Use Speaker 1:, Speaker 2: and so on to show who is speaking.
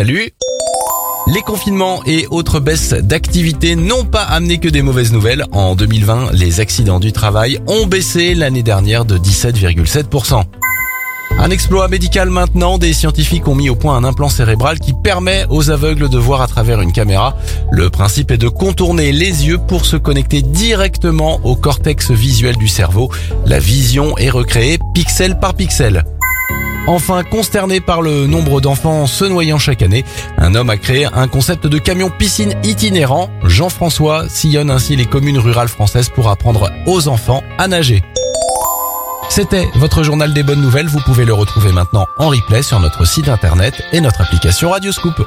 Speaker 1: salut les confinements et autres baisses d'activité n'ont pas amené que des mauvaises nouvelles. En 2020, les accidents du travail ont baissé l'année dernière de 17,7%. Un exploit médical maintenant, des scientifiques ont mis au point un implant cérébral qui permet aux aveugles de voir à travers une caméra. Le principe est de contourner les yeux pour se connecter directement au cortex visuel du cerveau. La vision est recréée pixel par pixel. Enfin, consterné par le nombre d'enfants se noyant chaque année, un homme a créé un concept de camion piscine itinérant. Jean-François sillonne ainsi les communes rurales françaises pour apprendre aux enfants à nager. C'était votre journal des bonnes nouvelles. Vous pouvez le retrouver maintenant en replay sur notre site internet et notre application Radioscoop.